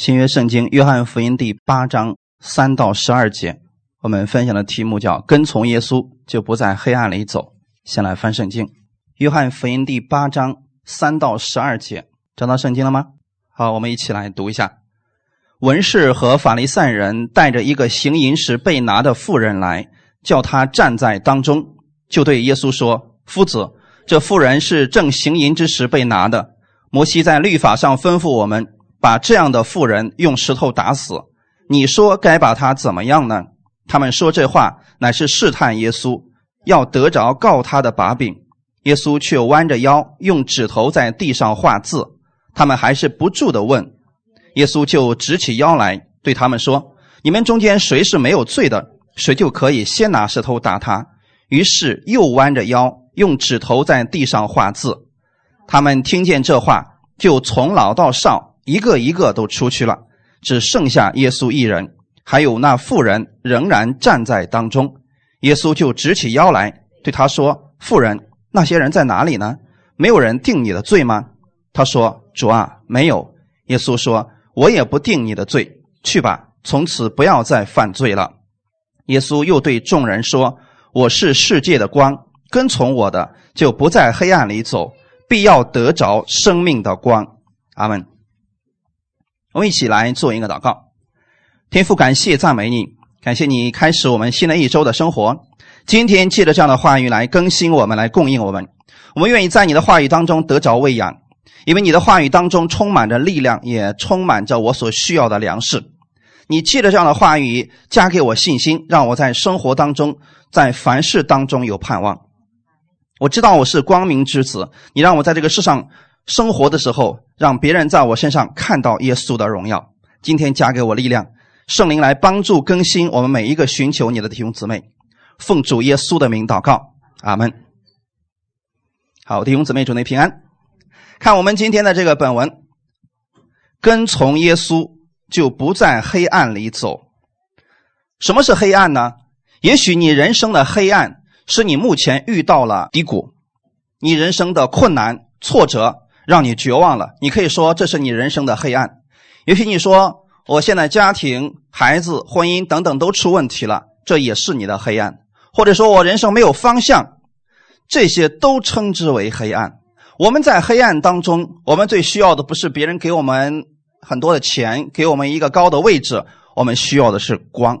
新约圣经约翰福音第八章三到十二节，我们分享的题目叫“跟从耶稣就不在黑暗里走”。先来翻圣经，约翰福音第八章三到十二节，找到圣经了吗？好，我们一起来读一下。文士和法利赛人带着一个行淫时被拿的妇人来，叫他站在当中，就对耶稣说：“夫子，这妇人是正行淫之时被拿的。摩西在律法上吩咐我们。”把这样的妇人用石头打死，你说该把他怎么样呢？他们说这话乃是试探耶稣，要得着告他的把柄。耶稣却弯着腰，用指头在地上画字。他们还是不住的问，耶稣就直起腰来，对他们说：“你们中间谁是没有罪的，谁就可以先拿石头打他。”于是又弯着腰，用指头在地上画字。他们听见这话，就从老到少。一个一个都出去了，只剩下耶稣一人，还有那妇人仍然站在当中。耶稣就直起腰来，对他说：“妇人，那些人在哪里呢？没有人定你的罪吗？”他说：“主啊，没有。”耶稣说：“我也不定你的罪，去吧，从此不要再犯罪了。”耶稣又对众人说：“我是世界的光，跟从我的就不在黑暗里走，必要得着生命的光。”阿门。我们一起来做一个祷告，天父，感谢赞美你，感谢你开始我们新的一周的生活。今天借着这样的话语来更新我们，来供应我们。我们愿意在你的话语当中得着喂养，因为你的话语当中充满着力量，也充满着我所需要的粮食。你借着这样的话语加给我信心，让我在生活当中，在凡事当中有盼望。我知道我是光明之子，你让我在这个世上。生活的时候，让别人在我身上看到耶稣的荣耀。今天加给我力量，圣灵来帮助更新我们每一个寻求你的弟兄姊妹。奉主耶稣的名祷告，阿门。好，弟兄姊妹，主内平安。看我们今天的这个本文，跟从耶稣就不在黑暗里走。什么是黑暗呢？也许你人生的黑暗是你目前遇到了低谷，你人生的困难、挫折。让你绝望了，你可以说这是你人生的黑暗。也许你说我现在家庭、孩子、婚姻等等都出问题了，这也是你的黑暗。或者说我人生没有方向，这些都称之为黑暗。我们在黑暗当中，我们最需要的不是别人给我们很多的钱，给我们一个高的位置，我们需要的是光。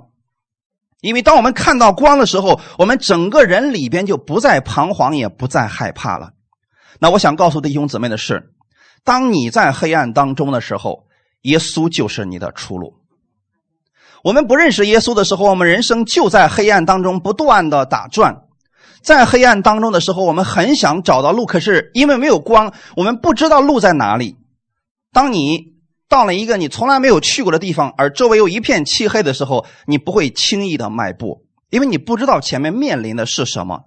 因为当我们看到光的时候，我们整个人里边就不再彷徨，也不再害怕了。那我想告诉弟兄姊妹的是，当你在黑暗当中的时候，耶稣就是你的出路。我们不认识耶稣的时候，我们人生就在黑暗当中不断的打转，在黑暗当中的时候，我们很想找到路，可是因为没有光，我们不知道路在哪里。当你到了一个你从来没有去过的地方，而周围又一片漆黑的时候，你不会轻易的迈步，因为你不知道前面面临的是什么。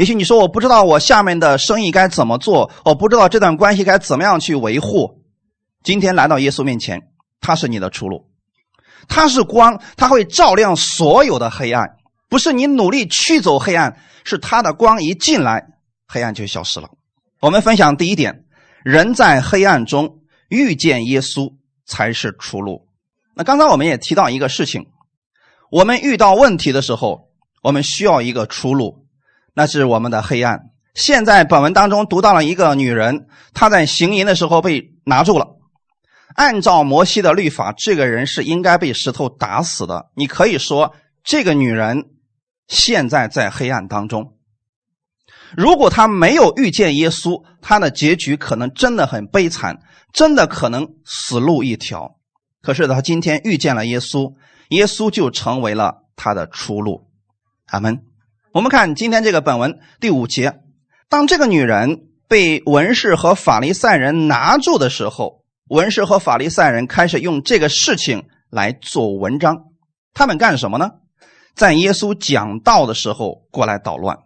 也许你说我不知道我下面的生意该怎么做，我不知道这段关系该怎么样去维护。今天来到耶稣面前，他是你的出路，他是光，他会照亮所有的黑暗。不是你努力驱走黑暗，是他的光一进来，黑暗就消失了。我们分享第一点：人在黑暗中遇见耶稣才是出路。那刚才我们也提到一个事情，我们遇到问题的时候，我们需要一个出路。那是我们的黑暗。现在本文当中读到了一个女人，她在行淫的时候被拿住了。按照摩西的律法，这个人是应该被石头打死的。你可以说，这个女人现在在黑暗当中。如果她没有遇见耶稣，她的结局可能真的很悲惨，真的可能死路一条。可是她今天遇见了耶稣，耶稣就成为了她的出路。阿门。我们看今天这个本文第五节，当这个女人被文士和法利赛人拿住的时候，文士和法利赛人开始用这个事情来做文章。他们干什么呢？在耶稣讲道的时候过来捣乱。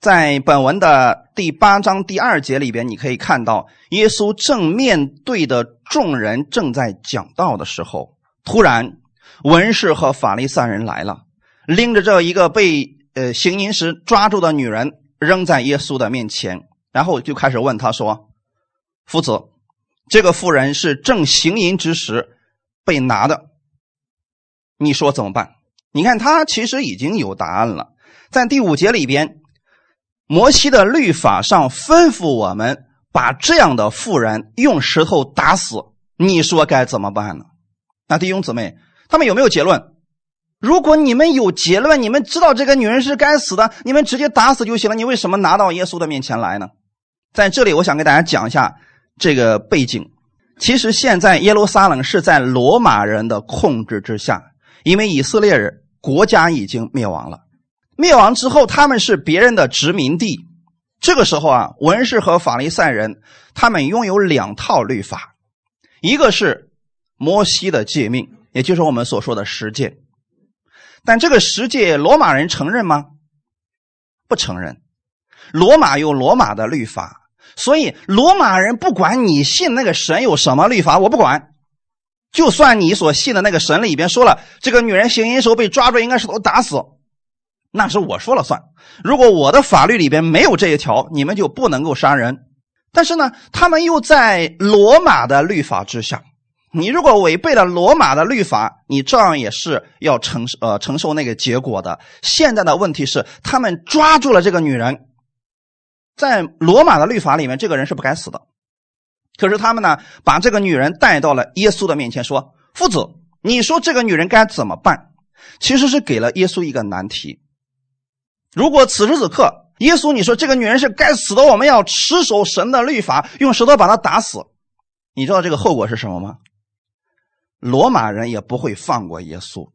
在本文的第八章第二节里边，你可以看到，耶稣正面对的众人正在讲道的时候，突然文士和法利赛人来了。拎着这一个被呃行淫时抓住的女人扔在耶稣的面前，然后就开始问他说：“夫子，这个妇人是正行淫之时被拿的，你说怎么办？你看他其实已经有答案了，在第五节里边，摩西的律法上吩咐我们把这样的妇人用石头打死，你说该怎么办呢？那弟兄姊妹，他们有没有结论？如果你们有结论，你们知道这个女人是该死的，你们直接打死就行了。你为什么拿到耶稣的面前来呢？在这里，我想给大家讲一下这个背景。其实现在耶路撒冷是在罗马人的控制之下，因为以色列人国家已经灭亡了。灭亡之后，他们是别人的殖民地。这个时候啊，文士和法利赛人他们拥有两套律法，一个是摩西的诫命，也就是我们所说的十诫。但这个十诫，罗马人承认吗？不承认。罗马有罗马的律法。所以，罗马人不管你信那个神有什么律法，我不管。就算你所信的那个神里边说了，这个女人行淫时候被抓住，应该是都打死，那是我说了算。如果我的法律里边没有这一条，你们就不能够杀人。但是呢，他们又在罗马的律法之下，你如果违背了罗马的律法，你照样也是要承呃承受那个结果的。现在的问题是，他们抓住了这个女人。在罗马的律法里面，这个人是不该死的。可是他们呢，把这个女人带到了耶稣的面前，说：“夫子，你说这个女人该怎么办？”其实是给了耶稣一个难题。如果此时此刻，耶稣你说这个女人是该死的，我们要持守神的律法，用石头把她打死，你知道这个后果是什么吗？罗马人也不会放过耶稣，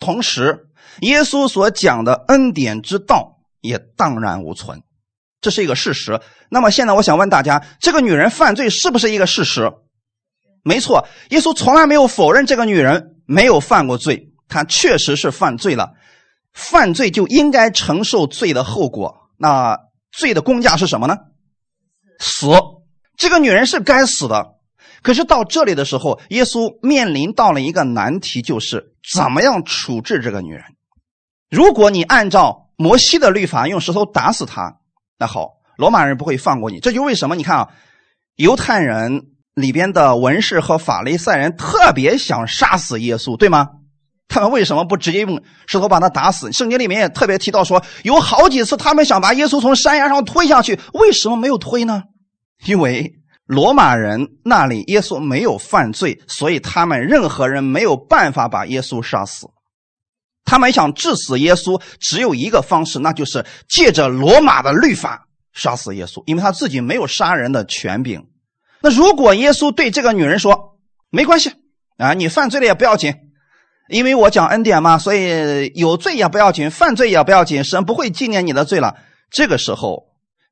同时，耶稣所讲的恩典之道也荡然无存。这是一个事实。那么现在我想问大家：这个女人犯罪是不是一个事实？没错，耶稣从来没有否认这个女人没有犯过罪，她确实是犯罪了。犯罪就应该承受罪的后果。那罪的公价是什么呢？死。这个女人是该死的。可是到这里的时候，耶稣面临到了一个难题，就是怎么样处置这个女人。如果你按照摩西的律法，用石头打死她。那好，罗马人不会放过你，这就为什么？你看啊，犹太人里边的文士和法利赛人特别想杀死耶稣，对吗？他们为什么不直接用石头把他打死？圣经里面也特别提到说，有好几次他们想把耶稣从山崖上推下去，为什么没有推呢？因为罗马人那里耶稣没有犯罪，所以他们任何人没有办法把耶稣杀死。他们想致死耶稣，只有一个方式，那就是借着罗马的律法杀死耶稣，因为他自己没有杀人的权柄。那如果耶稣对这个女人说：“没关系啊，你犯罪了也不要紧，因为我讲恩典嘛，所以有罪也不要紧，犯罪也不要紧，神不会纪念你的罪了。”这个时候，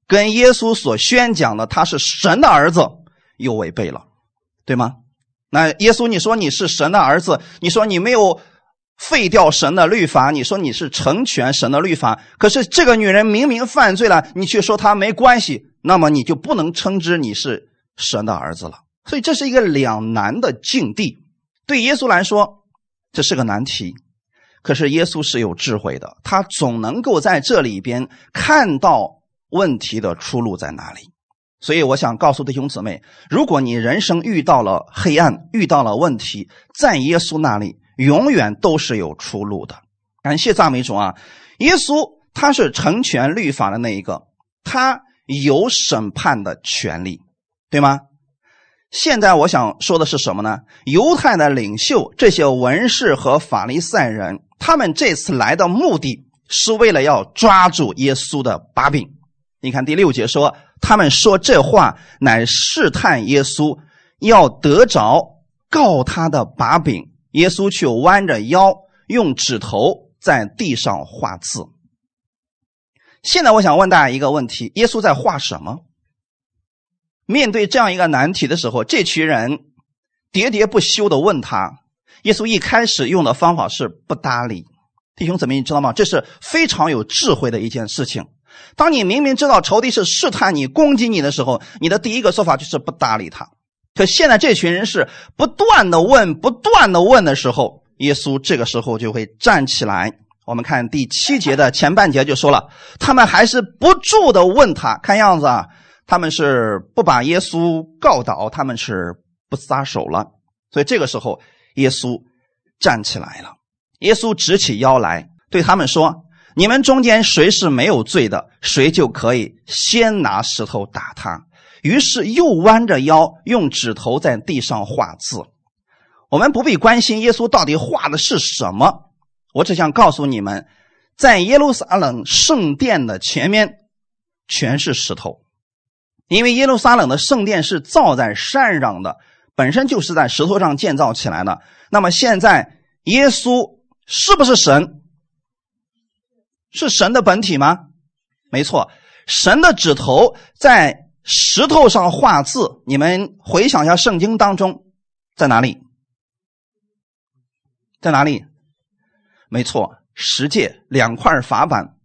跟耶稣所宣讲的他是神的儿子又违背了，对吗？那耶稣，你说你是神的儿子，你说你没有。废掉神的律法，你说你是成全神的律法，可是这个女人明明犯罪了，你却说她没关系，那么你就不能称之你是神的儿子了。所以这是一个两难的境地。对耶稣来说，这是个难题。可是耶稣是有智慧的，他总能够在这里边看到问题的出路在哪里。所以我想告诉弟兄姊妹，如果你人生遇到了黑暗，遇到了问题，在耶稣那里。永远都是有出路的，感谢赞美主啊！耶稣他是成全律法的那一个，他有审判的权利，对吗？现在我想说的是什么呢？犹太的领袖这些文士和法利赛人，他们这次来的目的是为了要抓住耶稣的把柄。你看第六节说，他们说这话乃试探耶稣，要得着告他的把柄。耶稣却弯着腰，用指头在地上画字。现在我想问大家一个问题：耶稣在画什么？面对这样一个难题的时候，这群人喋喋不休的问他。耶稣一开始用的方法是不搭理。弟兄姊妹，你知道吗？这是非常有智慧的一件事情。当你明明知道仇敌是试探你、攻击你的时候，你的第一个做法就是不搭理他。可现在这群人是不断的问、不断的问的时候，耶稣这个时候就会站起来。我们看第七节的前半节就说了，他们还是不住的问他，看样子啊，他们是不把耶稣告倒，他们是不撒手了。所以这个时候，耶稣站起来了。耶稣直起腰来，对他们说：“你们中间谁是没有罪的，谁就可以先拿石头打他。”于是又弯着腰，用指头在地上画字。我们不必关心耶稣到底画的是什么，我只想告诉你们，在耶路撒冷圣殿的前面全是石头。因为耶路撒冷的圣殿是造在山上的，本身就是在石头上建造起来的。那么现在耶稣是不是神？是神的本体吗？没错，神的指头在石头上画字。你们回想一下，圣经当中在哪里？在哪里？没错，十诫两块法板，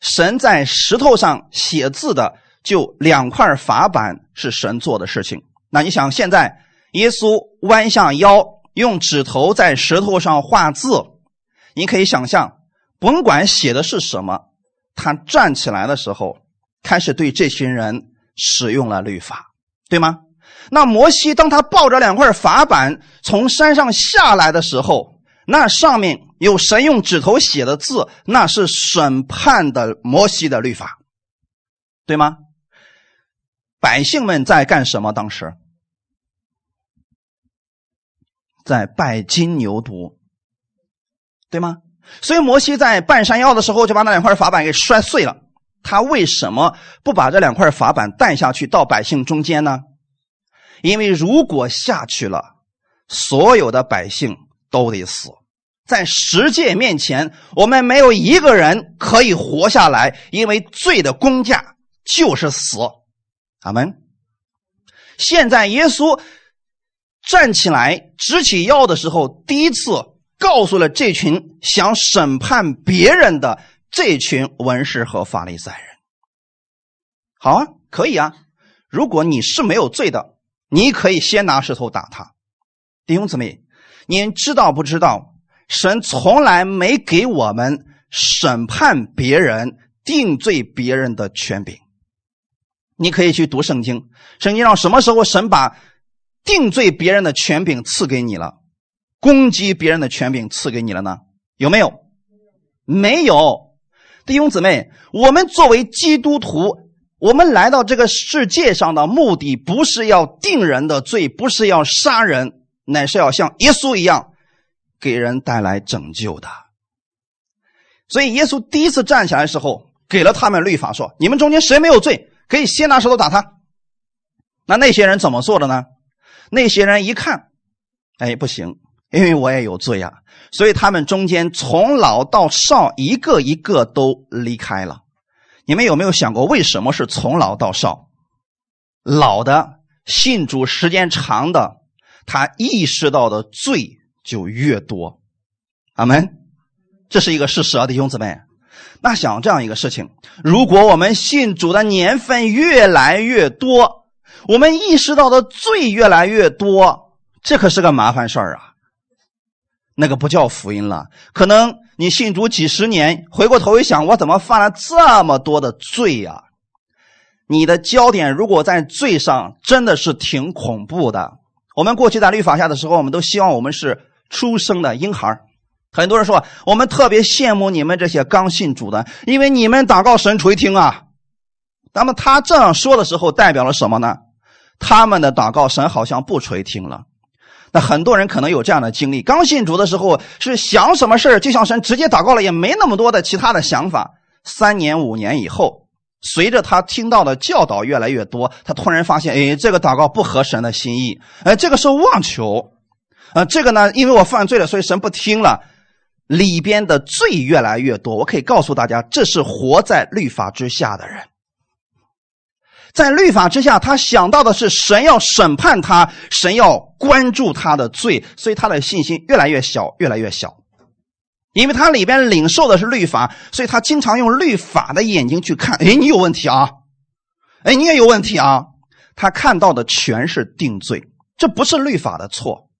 神在石头上写字的。就两块法板是神做的事情。那你想，现在耶稣弯下腰，用指头在石头上画字，你可以想象，甭管写的是什么，他站起来的时候，开始对这群人使用了律法，对吗？那摩西当他抱着两块法板从山上下来的时候，那上面有神用指头写的字，那是审判的摩西的律法，对吗？百姓们在干什么？当时在拜金牛犊，对吗？所以摩西在半山腰的时候就把那两块法板给摔碎了。他为什么不把这两块法板带下去到百姓中间呢？因为如果下去了，所有的百姓都得死。在十诫面前，我们没有一个人可以活下来，因为罪的工价就是死。阿门。现在耶稣站起来直起腰的时候，第一次告诉了这群想审判别人的这群文士和法利赛人：“好啊，可以啊。如果你是没有罪的，你可以先拿石头打他。弟兄姊妹，您知道不知道？神从来没给我们审判别人、定罪别人的权柄。”你可以去读圣经，圣经上什么时候神把定罪别人的权柄赐给你了，攻击别人的权柄赐给你了呢？有没有？没有。弟兄姊妹，我们作为基督徒，我们来到这个世界上的目的不是要定人的罪，不是要杀人，乃是要像耶稣一样给人带来拯救的。所以，耶稣第一次站起来的时候，给了他们律法，说：“你们中间谁没有罪？”可以先拿石头打他，那那些人怎么做的呢？那些人一看，哎，不行，因为我也有罪啊，所以他们中间从老到少，一个一个都离开了。你们有没有想过，为什么是从老到少？老的信主时间长的，他意识到的罪就越多。阿门，这是一个事实啊，弟兄姊妹。那想这样一个事情，如果我们信主的年份越来越多，我们意识到的罪越来越多，这可是个麻烦事儿啊。那个不叫福音了。可能你信主几十年，回过头一想，我怎么犯了这么多的罪呀？你的焦点如果在罪上，真的是挺恐怖的。我们过去在律法下的时候，我们都希望我们是出生的婴孩很多人说，我们特别羡慕你们这些刚信主的，因为你们祷告神垂听啊。那么他这样说的时候，代表了什么呢？他们的祷告神好像不垂听了。那很多人可能有这样的经历：刚信主的时候是想什么事就向神直接祷告了，也没那么多的其他的想法。三年五年以后，随着他听到的教导越来越多，他突然发现，哎，这个祷告不合神的心意，哎，这个是妄求，呃，这个呢，因为我犯罪了，所以神不听了。里边的罪越来越多，我可以告诉大家，这是活在律法之下的人。在律法之下，他想到的是神要审判他，神要关注他的罪，所以他的信心越来越小，越来越小。因为他里边领受的是律法，所以他经常用律法的眼睛去看。哎，你有问题啊！哎，你也有问题啊！他看到的全是定罪，这不是律法的错，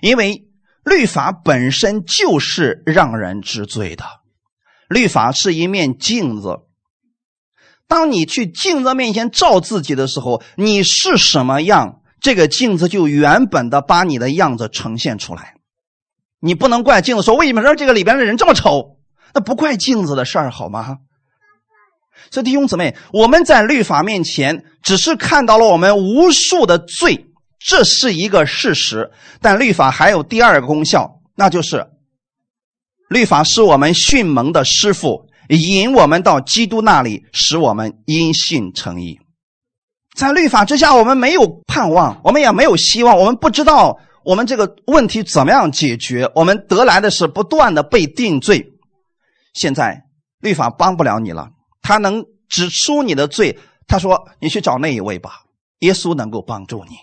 因为。律法本身就是让人知罪的，律法是一面镜子，当你去镜子面前照自己的时候，你是什么样，这个镜子就原本的把你的样子呈现出来。你不能怪镜子说为什么让这个里边的人这么丑，那不怪镜子的事儿好吗？所以弟兄姊妹，我们在律法面前只是看到了我们无数的罪，这是一个事实。但律法还有第二个功效，那就是律法是我们训蒙的师傅，引我们到基督那里，使我们因信成义。在律法之下，我们没有盼望，我们也没有希望，我们不知道我们这个问题怎么样解决。我们得来的是不断的被定罪。现在律法帮不了你了。他能指出你的罪，他说：“你去找那一位吧，耶稣能够帮助你。”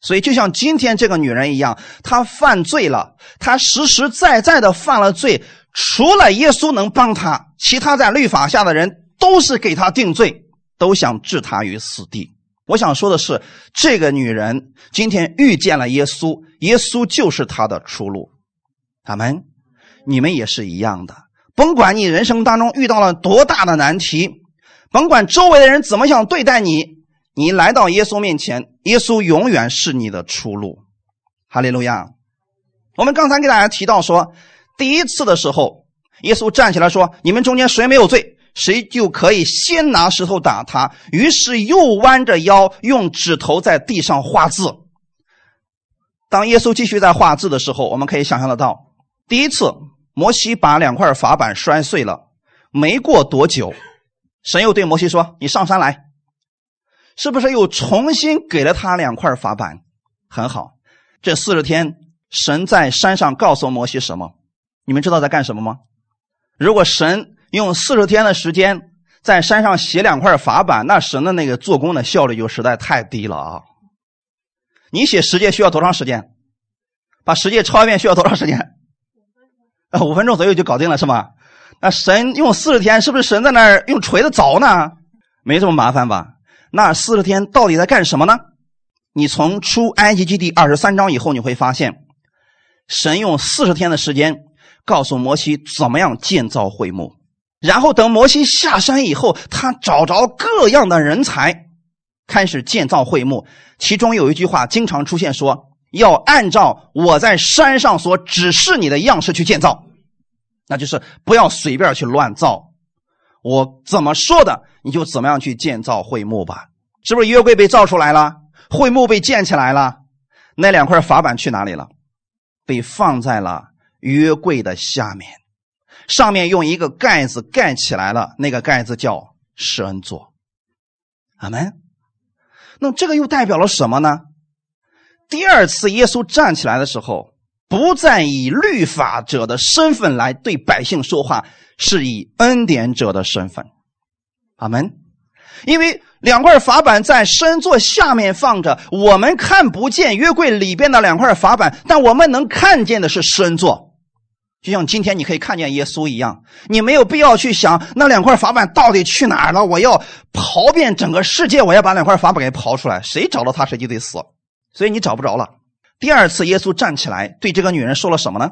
所以，就像今天这个女人一样，她犯罪了，她实实在在的犯了罪。除了耶稣能帮他，其他在律法下的人都是给他定罪，都想置他于死地。我想说的是，这个女人今天遇见了耶稣，耶稣就是她的出路。阿门。你们也是一样的。甭管你人生当中遇到了多大的难题，甭管周围的人怎么想对待你，你来到耶稣面前，耶稣永远是你的出路。哈利路亚！我们刚才给大家提到说，第一次的时候，耶稣站起来说：“你们中间谁没有罪，谁就可以先拿石头打他。”于是又弯着腰，用指头在地上画字。当耶稣继续在画字的时候，我们可以想象得到，第一次。摩西把两块法板摔碎了，没过多久，神又对摩西说：“你上山来。”是不是又重新给了他两块法板？很好，这四十天，神在山上告诉摩西什么？你们知道在干什么吗？如果神用四十天的时间在山上写两块法板，那神的那个做工的效率就实在太低了啊！你写十诫需要多长时间？把十诫抄一遍需要多长时间？啊，五分钟左右就搞定了，是吗？那神用四十天，是不是神在那儿用锤子凿呢？没这么麻烦吧？那四十天到底在干什么呢？你从出埃及记第二十三章以后，你会发现，神用四十天的时间告诉摩西怎么样建造会幕，然后等摩西下山以后，他找着各样的人才，开始建造会幕。其中有一句话经常出现，说。要按照我在山上所指示你的样式去建造，那就是不要随便去乱造。我怎么说的，你就怎么样去建造会幕吧。是不是约柜被造出来了？会幕被建起来了？那两块法板去哪里了？被放在了约柜的下面，上面用一个盖子盖起来了。那个盖子叫施恩座。阿门。那这个又代表了什么呢？第二次耶稣站起来的时候，不再以律法者的身份来对百姓说话，是以恩典者的身份。阿门。因为两块法板在身座下面放着，我们看不见约柜里边的两块法板，但我们能看见的是身座。就像今天你可以看见耶稣一样，你没有必要去想那两块法板到底去哪儿了。我要刨遍整个世界，我要把两块法板给刨出来，谁找到他谁就得死。所以你找不着了。第二次，耶稣站起来对这个女人说了什么呢？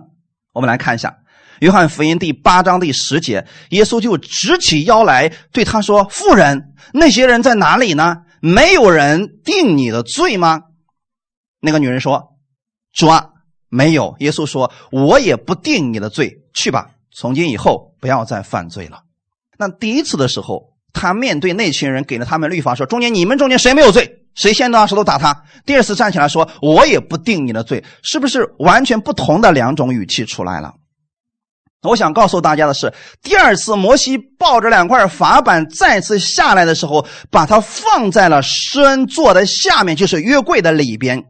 我们来看一下《约翰福音》第八章第十节，耶稣就直起腰来对他说：“妇人，那些人在哪里呢？没有人定你的罪吗？”那个女人说：“主啊，没有。”耶稣说：“我也不定你的罪，去吧，从今以后不要再犯罪了。”那第一次的时候，他面对那群人，给了他们律法，说：“中间你们中间谁没有罪？”谁先拿石头打他？第二次站起来说：“我也不定你的罪。”是不是完全不同的两种语气出来了？我想告诉大家的是，第二次摩西抱着两块法板再次下来的时候，把它放在了施恩座的下面，就是约柜的里边。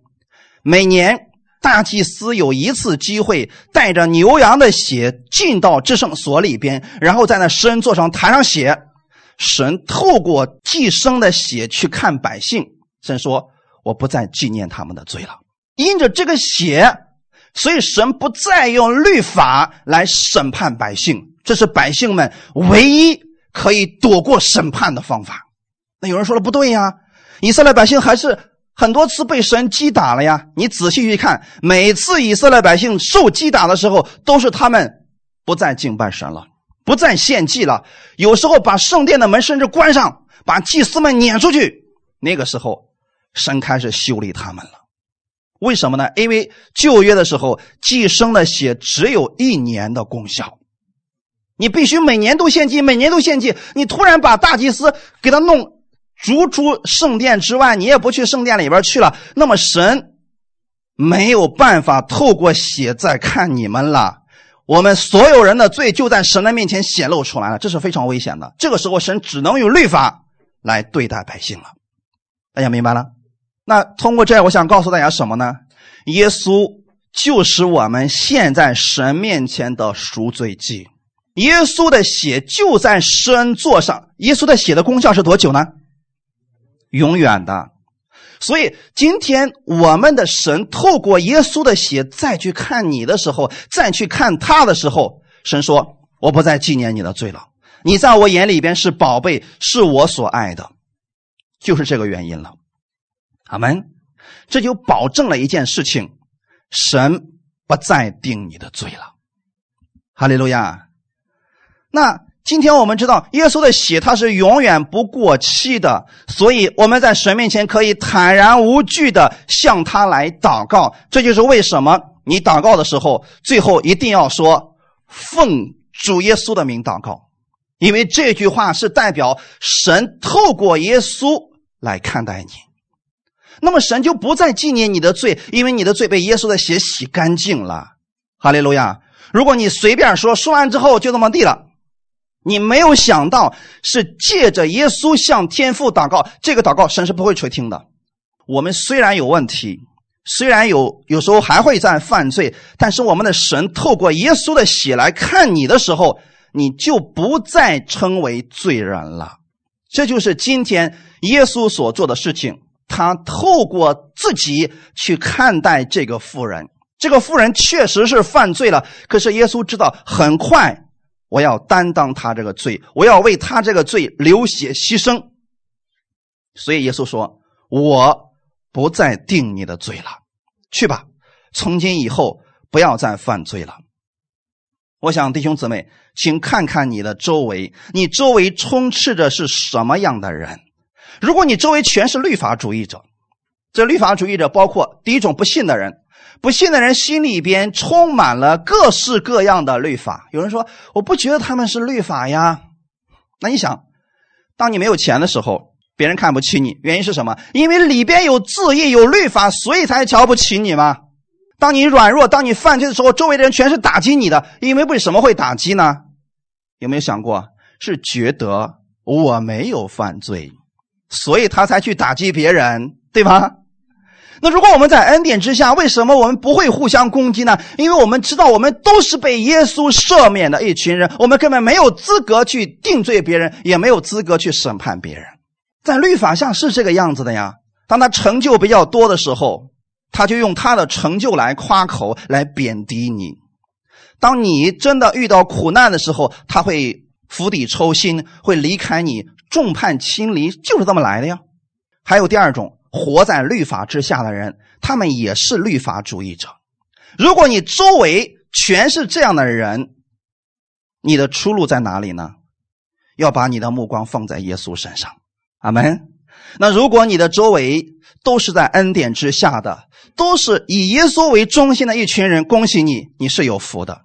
每年大祭司有一次机会，带着牛羊的血进到至圣所里边，然后在那施恩座上弹上血。神透过寄生的血去看百姓。神说：“我不再纪念他们的罪了。因着这个血，所以神不再用律法来审判百姓。这是百姓们唯一可以躲过审判的方法。那有人说了，不对呀，以色列百姓还是很多次被神击打了呀。你仔细去看，每次以色列百姓受击打的时候，都是他们不再敬拜神了，不再献祭了。有时候把圣殿的门甚至关上，把祭司们撵出去。那个时候，神开始修理他们了。为什么呢？因为旧约的时候，寄生的血只有一年的功效，你必须每年都献祭，每年都献祭。你突然把大祭司给他弄逐出圣殿之外，你也不去圣殿里边去了，那么神没有办法透过血再看你们了。我们所有人的罪就在神的面前显露出来了，这是非常危险的。这个时候，神只能用律法来对待百姓了。大家明白了？那通过这，我想告诉大家什么呢？耶稣就是我们现在神面前的赎罪祭，耶稣的血就在施恩座上。耶稣的血的功效是多久呢？永远的。所以今天我们的神透过耶稣的血再去看你的时候，再去看他的时候，神说：“我不再纪念你的罪了，你在我眼里边是宝贝，是我所爱的。”就是这个原因了。阿门，这就保证了一件事情：神不再定你的罪了。哈利路亚。那今天我们知道，耶稣的血它是永远不过期的，所以我们在神面前可以坦然无惧的向他来祷告。这就是为什么你祷告的时候，最后一定要说“奉主耶稣的名祷告”，因为这句话是代表神透过耶稣来看待你。那么神就不再纪念你的罪，因为你的罪被耶稣的血洗干净了。哈利路亚！如果你随便说说完之后就这么地了，你没有想到是借着耶稣向天父祷告，这个祷告神是不会垂听的。我们虽然有问题，虽然有有时候还会在犯罪，但是我们的神透过耶稣的血来看你的时候，你就不再称为罪人了。这就是今天耶稣所做的事情。他透过自己去看待这个妇人，这个妇人确实是犯罪了。可是耶稣知道，很快我要担当他这个罪，我要为他这个罪流血牺牲。所以耶稣说：“我不再定你的罪了，去吧，从今以后不要再犯罪了。”我想弟兄姊妹，请看看你的周围，你周围充斥着是什么样的人？如果你周围全是律法主义者，这律法主义者包括第一种不信的人，不信的人心里边充满了各式各样的律法。有人说我不觉得他们是律法呀，那你想，当你没有钱的时候，别人看不起你，原因是什么？因为里边有字义有律法，所以才瞧不起你吗？当你软弱，当你犯罪的时候，周围的人全是打击你的，因为为什么会打击呢？有没有想过，是觉得我没有犯罪？所以他才去打击别人，对吗？那如果我们在恩典之下，为什么我们不会互相攻击呢？因为我们知道，我们都是被耶稣赦免的一群人，我们根本没有资格去定罪别人，也没有资格去审判别人。在律法下是这个样子的呀。当他成就比较多的时候，他就用他的成就来夸口，来贬低你。当你真的遇到苦难的时候，他会釜底抽薪，会离开你。众叛亲离就是这么来的呀。还有第二种活在律法之下的人，他们也是律法主义者。如果你周围全是这样的人，你的出路在哪里呢？要把你的目光放在耶稣身上。阿门。那如果你的周围都是在恩典之下的，都是以耶稣为中心的一群人，恭喜你，你是有福的。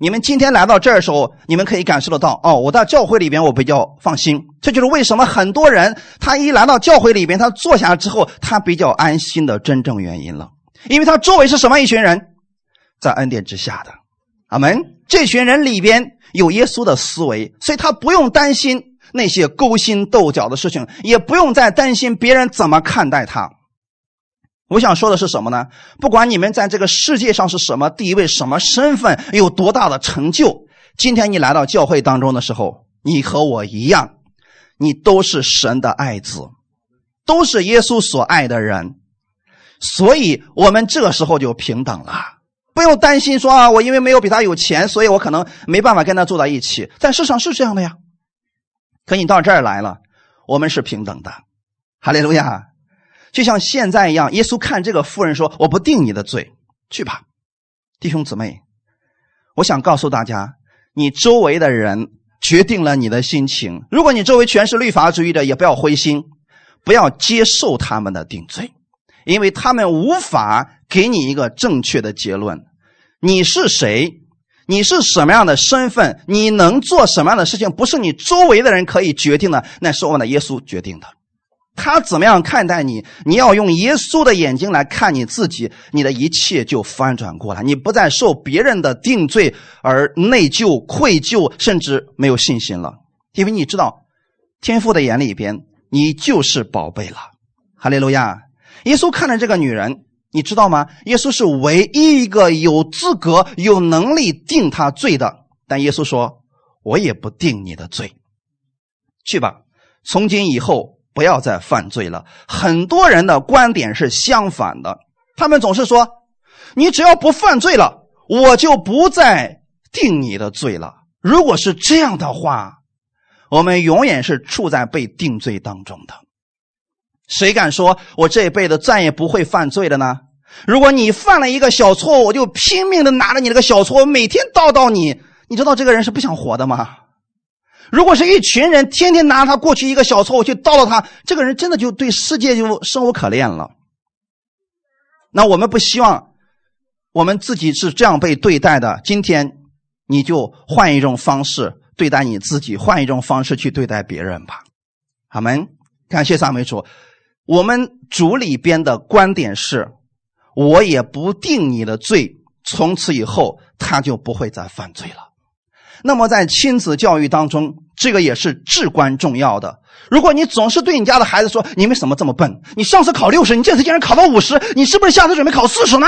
你们今天来到这儿的时候，你们可以感受得到哦。我在教会里边，我比较放心。这就是为什么很多人他一来到教会里边，他坐下之后，他比较安心的真正原因了。因为他周围是什么一群人，在恩典之下的，阿门。这群人里边有耶稣的思维，所以他不用担心那些勾心斗角的事情，也不用再担心别人怎么看待他。我想说的是什么呢？不管你们在这个世界上是什么地位、什么身份、有多大的成就，今天你来到教会当中的时候，你和我一样，你都是神的爱子，都是耶稣所爱的人，所以我们这个时候就平等了，不用担心说啊，我因为没有比他有钱，所以我可能没办法跟他坐在一起。在世上是这样的呀，可你到这儿来了，我们是平等的，哈利路亚。就像现在一样，耶稣看这个妇人说：“我不定你的罪，去吧，弟兄姊妹。”我想告诉大家，你周围的人决定了你的心情。如果你周围全是律法主义者，也不要灰心，不要接受他们的定罪，因为他们无法给你一个正确的结论。你是谁？你是什么样的身份？你能做什么样的事情？不是你周围的人可以决定的，那是我们的耶稣决定的。他怎么样看待你？你要用耶稣的眼睛来看你自己，你的一切就翻转过来，你不再受别人的定罪而内疚、愧疚，甚至没有信心了。因为你知道，天父的眼里边，你就是宝贝了。哈利路亚！耶稣看着这个女人。你知道吗？耶稣是唯一一个有资格、有能力定他罪的。但耶稣说：“我也不定你的罪，去吧，从今以后不要再犯罪了。”很多人的观点是相反的，他们总是说：“你只要不犯罪了，我就不再定你的罪了。”如果是这样的话，我们永远是处在被定罪当中的。谁敢说我这辈子再也不会犯罪了呢？如果你犯了一个小错误，我就拼命的拿着你这个小错误，每天叨叨你。你知道这个人是不想活的吗？如果是一群人天天拿他过去一个小错误去叨叨他，这个人真的就对世界就生无可恋了。那我们不希望我们自己是这样被对待的。今天你就换一种方式对待你自己，换一种方式去对待别人吧。阿门。感谢赞美主。我们主里边的观点是，我也不定你的罪，从此以后他就不会再犯罪了。那么在亲子教育当中，这个也是至关重要的。如果你总是对你家的孩子说：“你为什么这么笨？你上次考六十，你这次竟然考到五十，你是不是下次准备考四十呢？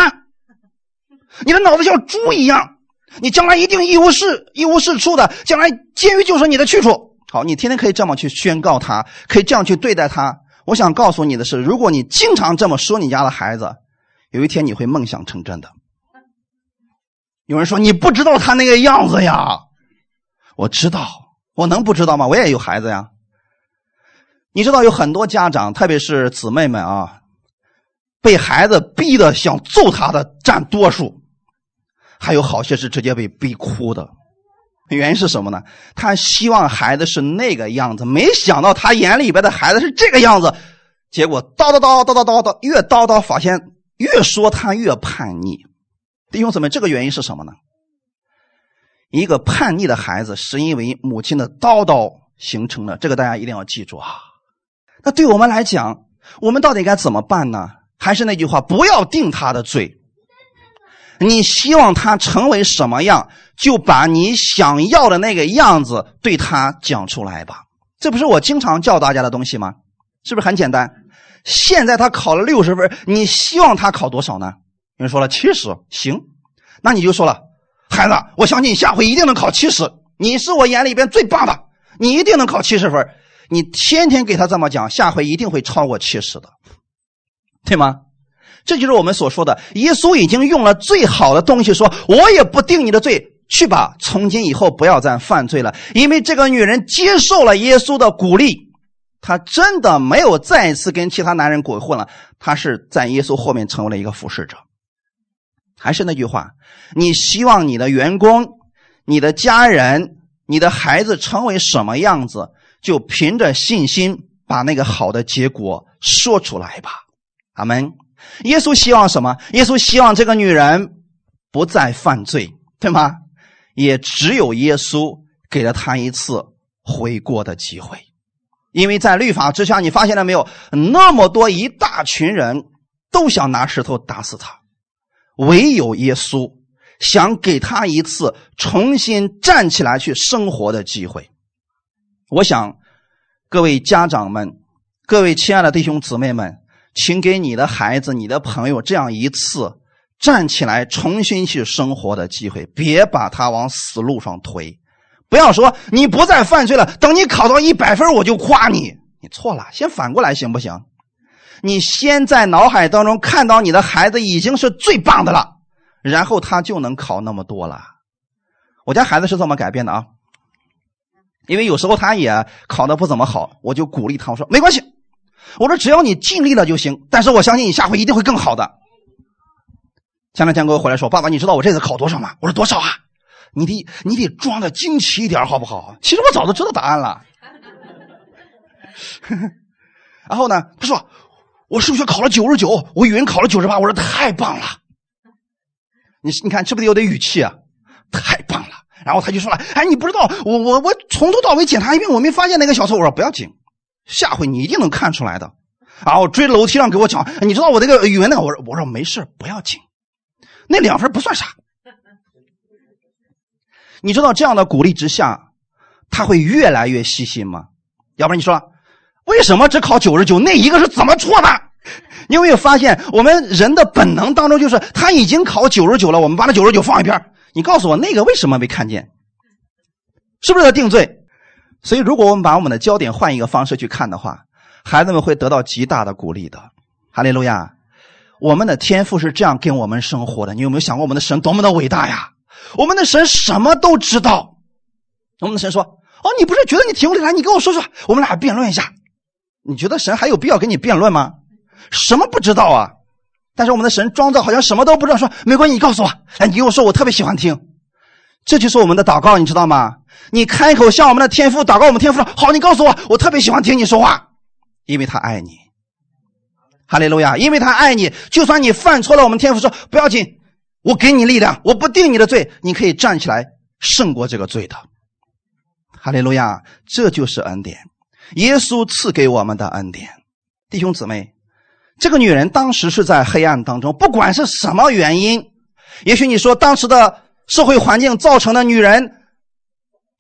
你的脑子像猪一样，你将来一定一无是一无是处的，将来监狱就是你的去处。”好，你天天可以这么去宣告他，可以这样去对待他。我想告诉你的是，如果你经常这么说你家的孩子，有一天你会梦想成真的。有人说你不知道他那个样子呀，我知道，我能不知道吗？我也有孩子呀。你知道有很多家长，特别是姊妹们啊，被孩子逼的想揍他的占多数，还有好些是直接被逼哭的。原因是什么呢？他希望孩子是那个样子，没想到他眼里边的孩子是这个样子，结果叨叨叨叨叨叨叨，越叨叨发现越说他越叛逆。弟兄姊妹，这个原因是什么呢？一个叛逆的孩子是因为母亲的叨叨形成的，这个大家一定要记住啊。那对我们来讲，我们到底该怎么办呢？还是那句话，不要定他的罪。你希望他成为什么样，就把你想要的那个样子对他讲出来吧。这不是我经常教大家的东西吗？是不是很简单？现在他考了六十分，你希望他考多少呢？有人说了七十，行，那你就说了，孩子，我相信你下回一定能考七十。你是我眼里边最棒的，你一定能考七十分。你天天给他这么讲，下回一定会超过七十的，对吗？这就是我们所说的，耶稣已经用了最好的东西，说我也不定你的罪，去吧，从今以后不要再犯罪了。因为这个女人接受了耶稣的鼓励，她真的没有再一次跟其他男人鬼混了，她是在耶稣后面成为了一个服侍者。还是那句话，你希望你的员工、你的家人、你的孩子成为什么样子，就凭着信心把那个好的结果说出来吧。阿门。耶稣希望什么？耶稣希望这个女人不再犯罪，对吗？也只有耶稣给了她一次悔过的机会，因为在律法之下，你发现了没有？那么多一大群人都想拿石头打死他，唯有耶稣想给他一次重新站起来去生活的机会。我想，各位家长们，各位亲爱的弟兄姊妹们。请给你的孩子、你的朋友这样一次站起来重新去生活的机会，别把他往死路上推。不要说你不再犯罪了，等你考到一百分我就夸你。你错了，先反过来行不行？你先在脑海当中看到你的孩子已经是最棒的了，然后他就能考那么多了。我家孩子是这么改变的啊，因为有时候他也考的不怎么好，我就鼓励他，我说没关系。我说：“只要你尽力了就行，但是我相信你下回一定会更好的。”前两天给我回来说：“爸爸，你知道我这次考多少吗？”我说：“多少啊？你得你得装的惊奇一点，好不好？其实我早就知道答案了。然后呢，他说我数学考了九十九，我语文考了九十八，我说太棒了。你你看，是不是有点语气啊？太棒了。然后他就说了，哎，你不知道，我我我从头到尾检查一遍，我没发现那个小错。我说不要紧，下回你一定能看出来的。然后追楼梯上给我讲，你知道我那个语文那个，我说我说没事，不要紧，那两分不算啥。你知道这样的鼓励之下，他会越来越细心吗？要不然你说，为什么只考九十九？那一个是怎么错的？你有没有发现，我们人的本能当中就是他已经考九十九了，我们把那九十九放一边。你告诉我那个为什么没看见？是不是在定罪？所以，如果我们把我们的焦点换一个方式去看的话，孩子们会得到极大的鼓励的。哈利路亚！我们的天赋是这样跟我们生活的。你有没有想过，我们的神多么的伟大呀？我们的神什么都知道。我们的神说：“哦，你不是觉得你提不来？你跟我说说，我们俩辩论一下。你觉得神还有必要跟你辩论吗？什么不知道啊？但是我们的神装作好像什么都不知道，说没关系，你告诉我。哎，你跟我说，我特别喜欢听。这就是我们的祷告，你知道吗？你开口向我们的天父祷告，我们天父说：好，你告诉我，我特别喜欢听你说话，因为他爱你。哈利路亚！因为他爱你，就算你犯错了，我们天父说不要紧。我给你力量，我不定你的罪，你可以站起来胜过这个罪的。哈利路亚，这就是恩典，耶稣赐给我们的恩典。弟兄姊妹，这个女人当时是在黑暗当中，不管是什么原因，也许你说当时的社会环境造成的女人，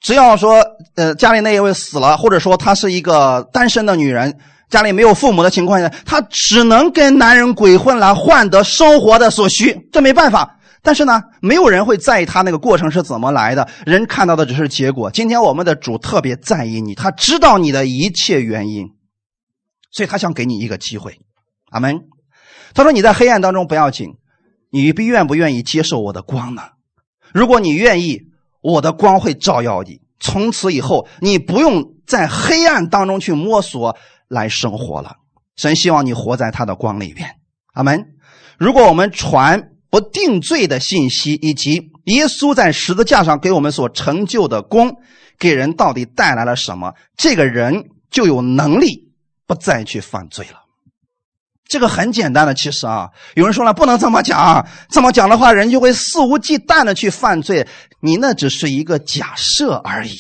只要说呃家里那一位死了，或者说她是一个单身的女人，家里没有父母的情况下，她只能跟男人鬼混来换得生活的所需，这没办法。但是呢，没有人会在意他那个过程是怎么来的，人看到的只是结果。今天我们的主特别在意你，他知道你的一切原因，所以他想给你一个机会。阿门。他说你在黑暗当中不要紧，你愿不愿意接受我的光呢？如果你愿意，我的光会照耀你，从此以后你不用在黑暗当中去摸索来生活了。神希望你活在他的光里边。阿门。如果我们传。不定罪的信息，以及耶稣在十字架上给我们所成就的功，给人到底带来了什么？这个人就有能力不再去犯罪了。这个很简单的，其实啊，有人说了不能这么讲，啊这么讲的话，人就会肆无忌惮的去犯罪。你那只是一个假设而已，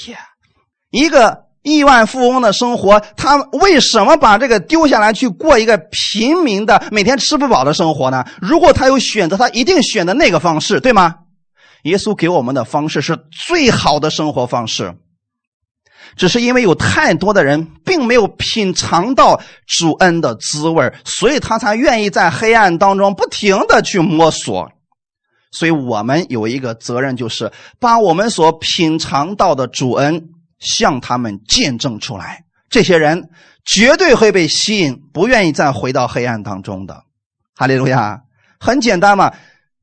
一个。亿万富翁的生活，他为什么把这个丢下来去过一个平民的、每天吃不饱的生活呢？如果他有选择，他一定选择那个方式，对吗？耶稣给我们的方式是最好的生活方式，只是因为有太多的人并没有品尝到主恩的滋味所以他才愿意在黑暗当中不停的去摸索。所以我们有一个责任，就是把我们所品尝到的主恩。向他们见证出来，这些人绝对会被吸引，不愿意再回到黑暗当中的。哈利路亚！很简单嘛。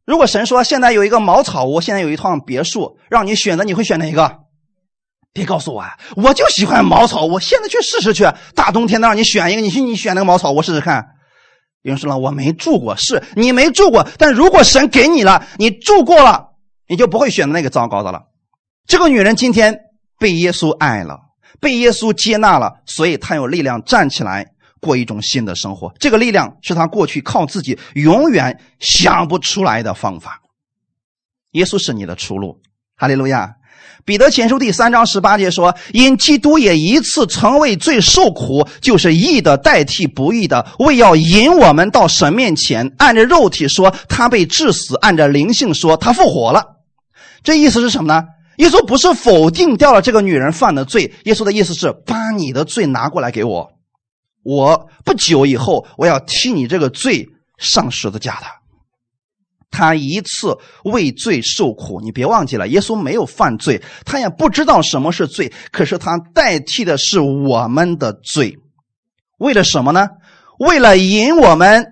如果神说现在有一个茅草屋，现在有一套别墅，让你选择，你会选哪一个？别告诉我啊！我就喜欢茅草屋，现在去试试去。大冬天的让你选一个，你去你选那个茅草屋试试看。有人说了，我没住过，是你没住过，但如果神给你了，你住过了，你就不会选择那个糟糕的了。这个女人今天。被耶稣爱了，被耶稣接纳了，所以他有力量站起来过一种新的生活。这个力量是他过去靠自己永远想不出来的方法。耶稣是你的出路，哈利路亚。彼得前书第三章十八节说：“因基督也一次成为罪受苦，就是义的代替不义的，为要引我们到神面前。按着肉体说，他被致死；按着灵性说，他复活了。”这意思是什么呢？耶稣不是否定掉了这个女人犯的罪，耶稣的意思是把你的罪拿过来给我，我不久以后我要替你这个罪上十字架的。他一次为罪受苦，你别忘记了，耶稣没有犯罪，他也不知道什么是罪，可是他代替的是我们的罪，为了什么呢？为了引我们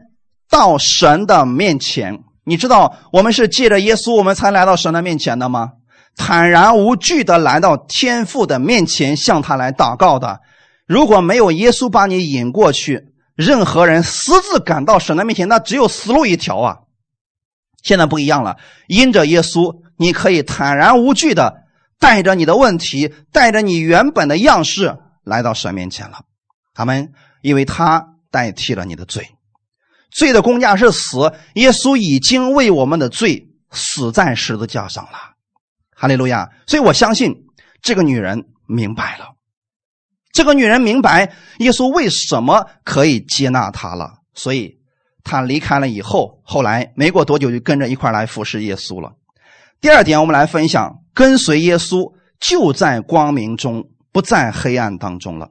到神的面前。你知道我们是借着耶稣，我们才来到神的面前的吗？坦然无惧的来到天父的面前，向他来祷告的。如果没有耶稣把你引过去，任何人私自赶到神的面前，那只有死路一条啊！现在不一样了，因着耶稣你可以坦然无惧的带着你的问题，带着你原本的样式来到神面前了。他们因为他代替了你的罪，罪的公价是死，耶稣已经为我们的罪死在十字架上了。哈利路亚！所以我相信这个女人明白了，这个女人明白耶稣为什么可以接纳她了，所以。他离开了以后，后来没过多久就跟着一块来服侍耶稣了。第二点，我们来分享跟随耶稣就在光明中，不在黑暗当中了。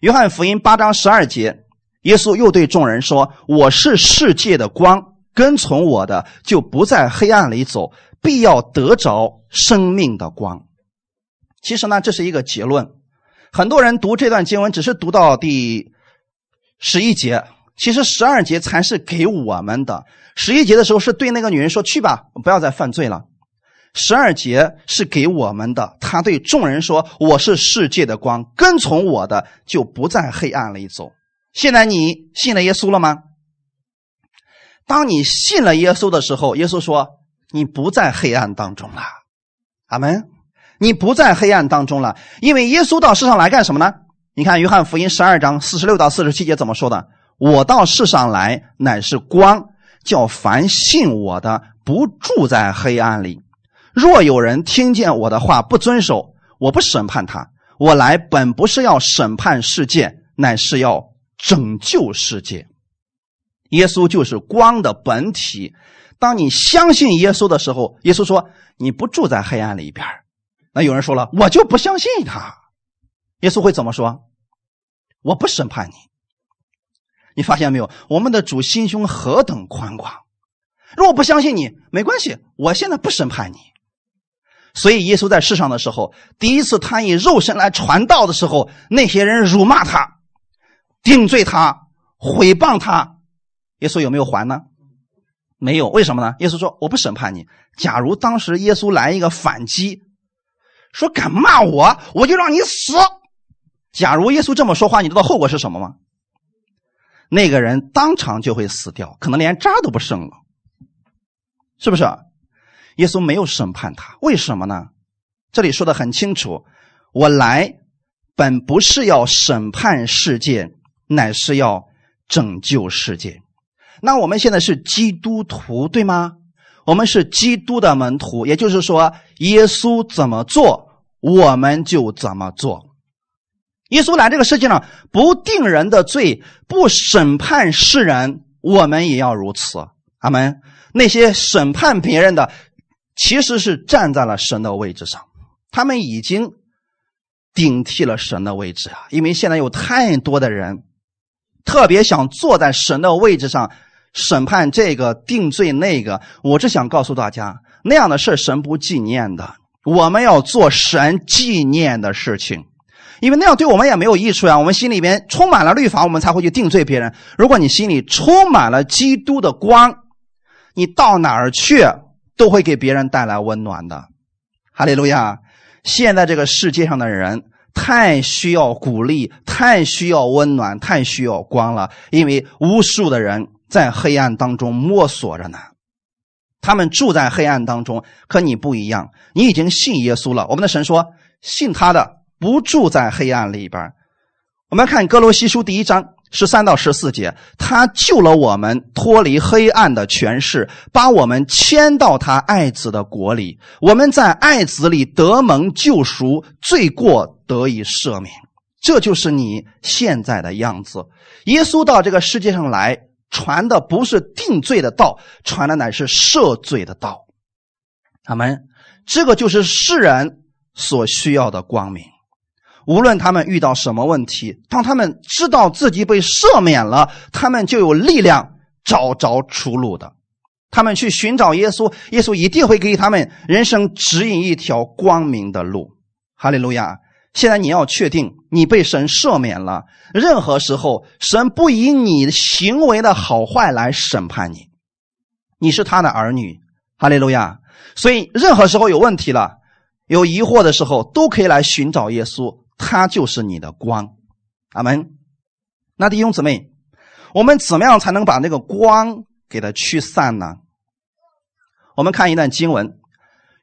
约翰福音八章十二节，耶稣又对众人说：“我是世界的光，跟从我的就不在黑暗里走，必要得着生命的光。”其实呢，这是一个结论。很多人读这段经文，只是读到第十一节。其实十二节才是给我们的，十一节的时候是对那个女人说：“去吧，不要再犯罪了。”十二节是给我们的，他对众人说：“我是世界的光，跟从我的就不在黑暗里走。”现在你信了耶稣了吗？当你信了耶稣的时候，耶稣说：“你不在黑暗当中了。”阿门。你不在黑暗当中了，因为耶稣到世上来干什么呢？你看约翰福音十二章四十六到四十七节怎么说的？我到世上来乃是光，叫凡信我的不住在黑暗里。若有人听见我的话不遵守，我不审判他。我来本不是要审判世界，乃是要拯救世界。耶稣就是光的本体。当你相信耶稣的时候，耶稣说你不住在黑暗里边。那有人说了，我就不相信他。耶稣会怎么说？我不审判你。你发现没有？我们的主心胸何等宽广！如果不相信你，没关系，我现在不审判你。所以耶稣在世上的时候，第一次他以肉身来传道的时候，那些人辱骂他、定罪他、毁谤他，耶稣有没有还呢？没有。为什么呢？耶稣说：“我不审判你。”假如当时耶稣来一个反击，说敢骂我，我就让你死。假如耶稣这么说话，你知道后果是什么吗？那个人当场就会死掉，可能连渣都不剩了，是不是？耶稣没有审判他，为什么呢？这里说的很清楚，我来本不是要审判世界，乃是要拯救世界。那我们现在是基督徒，对吗？我们是基督的门徒，也就是说，耶稣怎么做，我们就怎么做。耶稣来这个世界上不定人的罪，不审判世人，我们也要如此。阿门。那些审判别人的，其实是站在了神的位置上，他们已经顶替了神的位置啊！因为现在有太多的人，特别想坐在神的位置上审判这个、定罪那个。我只想告诉大家，那样的事神不纪念的。我们要做神纪念的事情。因为那样对我们也没有益处呀。我们心里边充满了律法，我们才会去定罪别人。如果你心里充满了基督的光，你到哪儿去都会给别人带来温暖的。哈利路亚！现在这个世界上的人太需要鼓励，太需要温暖，太需要光了。因为无数的人在黑暗当中摸索着呢，他们住在黑暗当中。可你不一样，你已经信耶稣了。我们的神说，信他的。不住在黑暗里边我们看哥罗西书第一章十三到十四节，他救了我们脱离黑暗的权势，把我们迁到他爱子的国里。我们在爱子里得蒙救赎，罪过得以赦免。这就是你现在的样子。耶稣到这个世界上来，传的不是定罪的道，传的乃是赦罪的道。他们这个就是世人所需要的光明。无论他们遇到什么问题，当他们知道自己被赦免了，他们就有力量找着出路的。他们去寻找耶稣，耶稣一定会给他们人生指引一条光明的路。哈利路亚！现在你要确定你被神赦免了，任何时候神不以你行为的好坏来审判你，你是他的儿女。哈利路亚！所以任何时候有问题了、有疑惑的时候，都可以来寻找耶稣。他就是你的光，阿门。那弟兄姊妹，我们怎么样才能把那个光给它驱散呢？我们看一段经文，《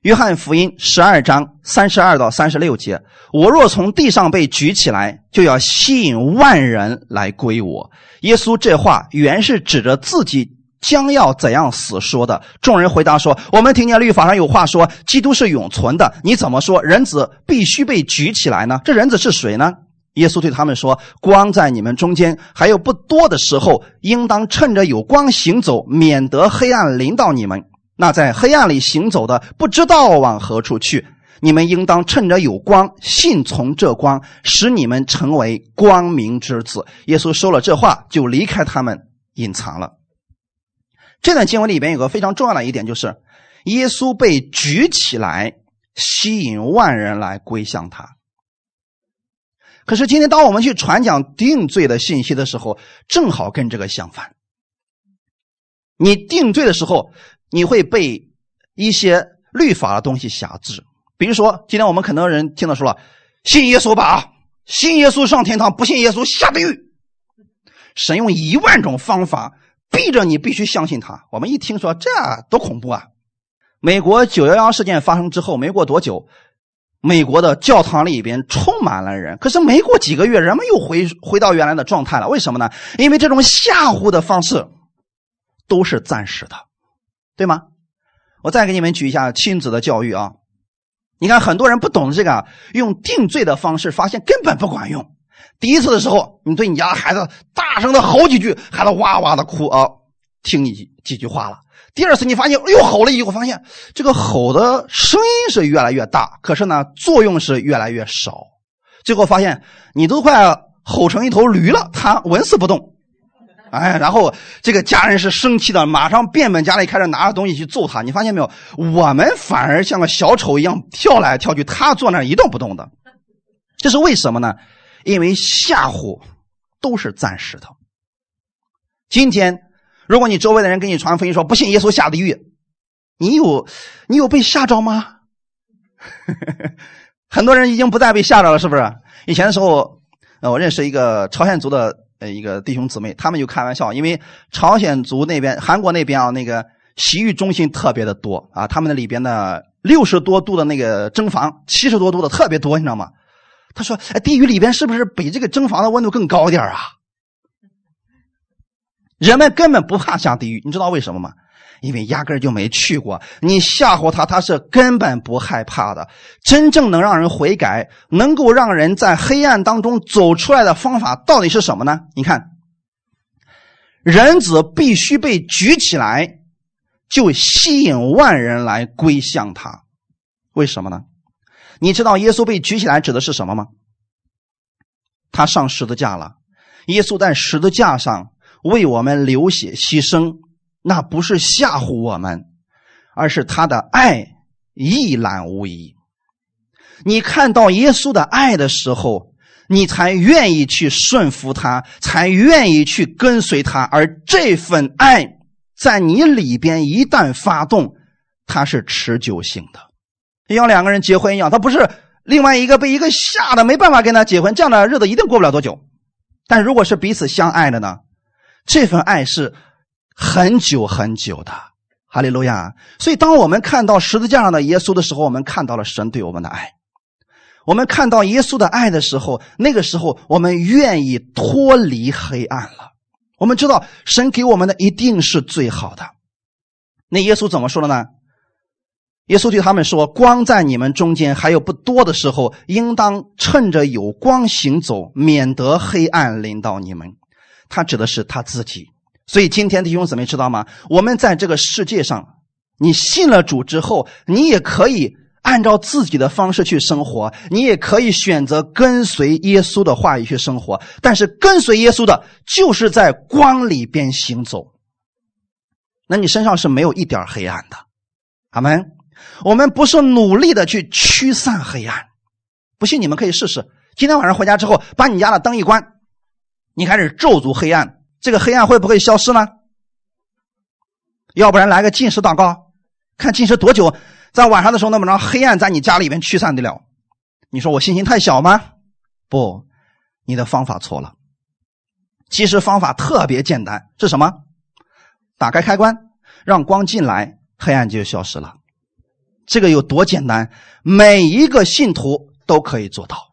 约翰福音十二章三十二到三十六节：“我若从地上被举起来，就要吸引万人来归我。”耶稣这话原是指着自己将要怎样死说的。众人回答说：“我们听见律法上有话说，基督是永存的。你怎么说人子必须被举起来呢？这人子是谁呢？”耶稣对他们说：“光在你们中间还有不多的时候，应当趁着有光行走，免得黑暗临到你们。”那在黑暗里行走的，不知道往何处去。你们应当趁着有光，信从这光，使你们成为光明之子。耶稣说了这话，就离开他们，隐藏了。这段经文里边有个非常重要的一点，就是耶稣被举起来，吸引万人来归向他。可是今天，当我们去传讲定罪的信息的时候，正好跟这个相反。你定罪的时候。你会被一些律法的东西辖制，比如说，今天我们很多人听到说了，信耶稣吧，信耶稣上天堂，不信耶稣下地狱。神用一万种方法逼着你必须相信他。我们一听说这多恐怖啊！美国九幺幺事件发生之后，没过多久，美国的教堂里边充满了人。可是没过几个月，人们又回回到原来的状态了。为什么呢？因为这种吓唬的方式都是暂时的。对吗？我再给你们举一下亲子的教育啊！你看，很多人不懂这个，用定罪的方式，发现根本不管用。第一次的时候，你对你家孩子大声的吼几句，孩子哇哇的哭啊，听你几句话了。第二次你发现又吼了一句，发现这个吼的声音是越来越大，可是呢，作用是越来越少。最后发现你都快吼成一头驴了，他纹丝不动。哎，然后这个家人是生气的，马上变本加厉，开始拿着东西去揍他。你发现没有？我们反而像个小丑一样跳来跳去，他坐那一动不动的。这是为什么呢？因为吓唬都是暂时的。今天，如果你周围的人给你传福音说不信耶稣下地狱，你有你有被吓着吗？很多人已经不再被吓着了，是不是？以前的时候，我认识一个朝鲜族的。呃，一个弟兄姊妹，他们就开玩笑，因为朝鲜族那边、韩国那边啊，那个洗浴中心特别的多啊，他们那里边呢六十多度的那个蒸房，七十多度的特别多，你知道吗？他说：“哎，地狱里边是不是比这个蒸房的温度更高点啊？”人们根本不怕下地狱，你知道为什么吗？因为压根就没去过，你吓唬他，他是根本不害怕的。真正能让人悔改、能够让人在黑暗当中走出来的方法，到底是什么呢？你看，人子必须被举起来，就吸引万人来归向他。为什么呢？你知道耶稣被举起来指的是什么吗？他上十字架了，耶稣在十字架上为我们流血牺牲。那不是吓唬我们，而是他的爱一览无遗。你看到耶稣的爱的时候，你才愿意去顺服他，才愿意去跟随他。而这份爱在你里边一旦发动，它是持久性的，像两个人结婚一样，他不是另外一个被一个吓得没办法跟他结婚，这样的日子一定过不了多久。但如果是彼此相爱的呢？这份爱是。很久很久的，哈利路亚！所以，当我们看到十字架上的耶稣的时候，我们看到了神对我们的爱。我们看到耶稣的爱的时候，那个时候我们愿意脱离黑暗了。我们知道神给我们的一定是最好的。那耶稣怎么说的呢？耶稣对他们说：“光在你们中间还有不多的时候，应当趁着有光行走，免得黑暗临到你们。”他指的是他自己。所以今天弟兄姊妹知道吗？我们在这个世界上，你信了主之后，你也可以按照自己的方式去生活，你也可以选择跟随耶稣的话语去生活。但是跟随耶稣的，就是在光里边行走。那你身上是没有一点黑暗的，阿门。我们不是努力的去驱散黑暗，不信你们可以试试。今天晚上回家之后，把你家的灯一关，你开始咒诅黑暗。这个黑暗会不会消失呢？要不然来个禁食祷告，看禁食多久，在晚上的时候能不能黑暗在你家里面驱散得了？你说我信心太小吗？不，你的方法错了。其实方法特别简单，是什么？打开开关，让光进来，黑暗就消失了。这个有多简单？每一个信徒都可以做到。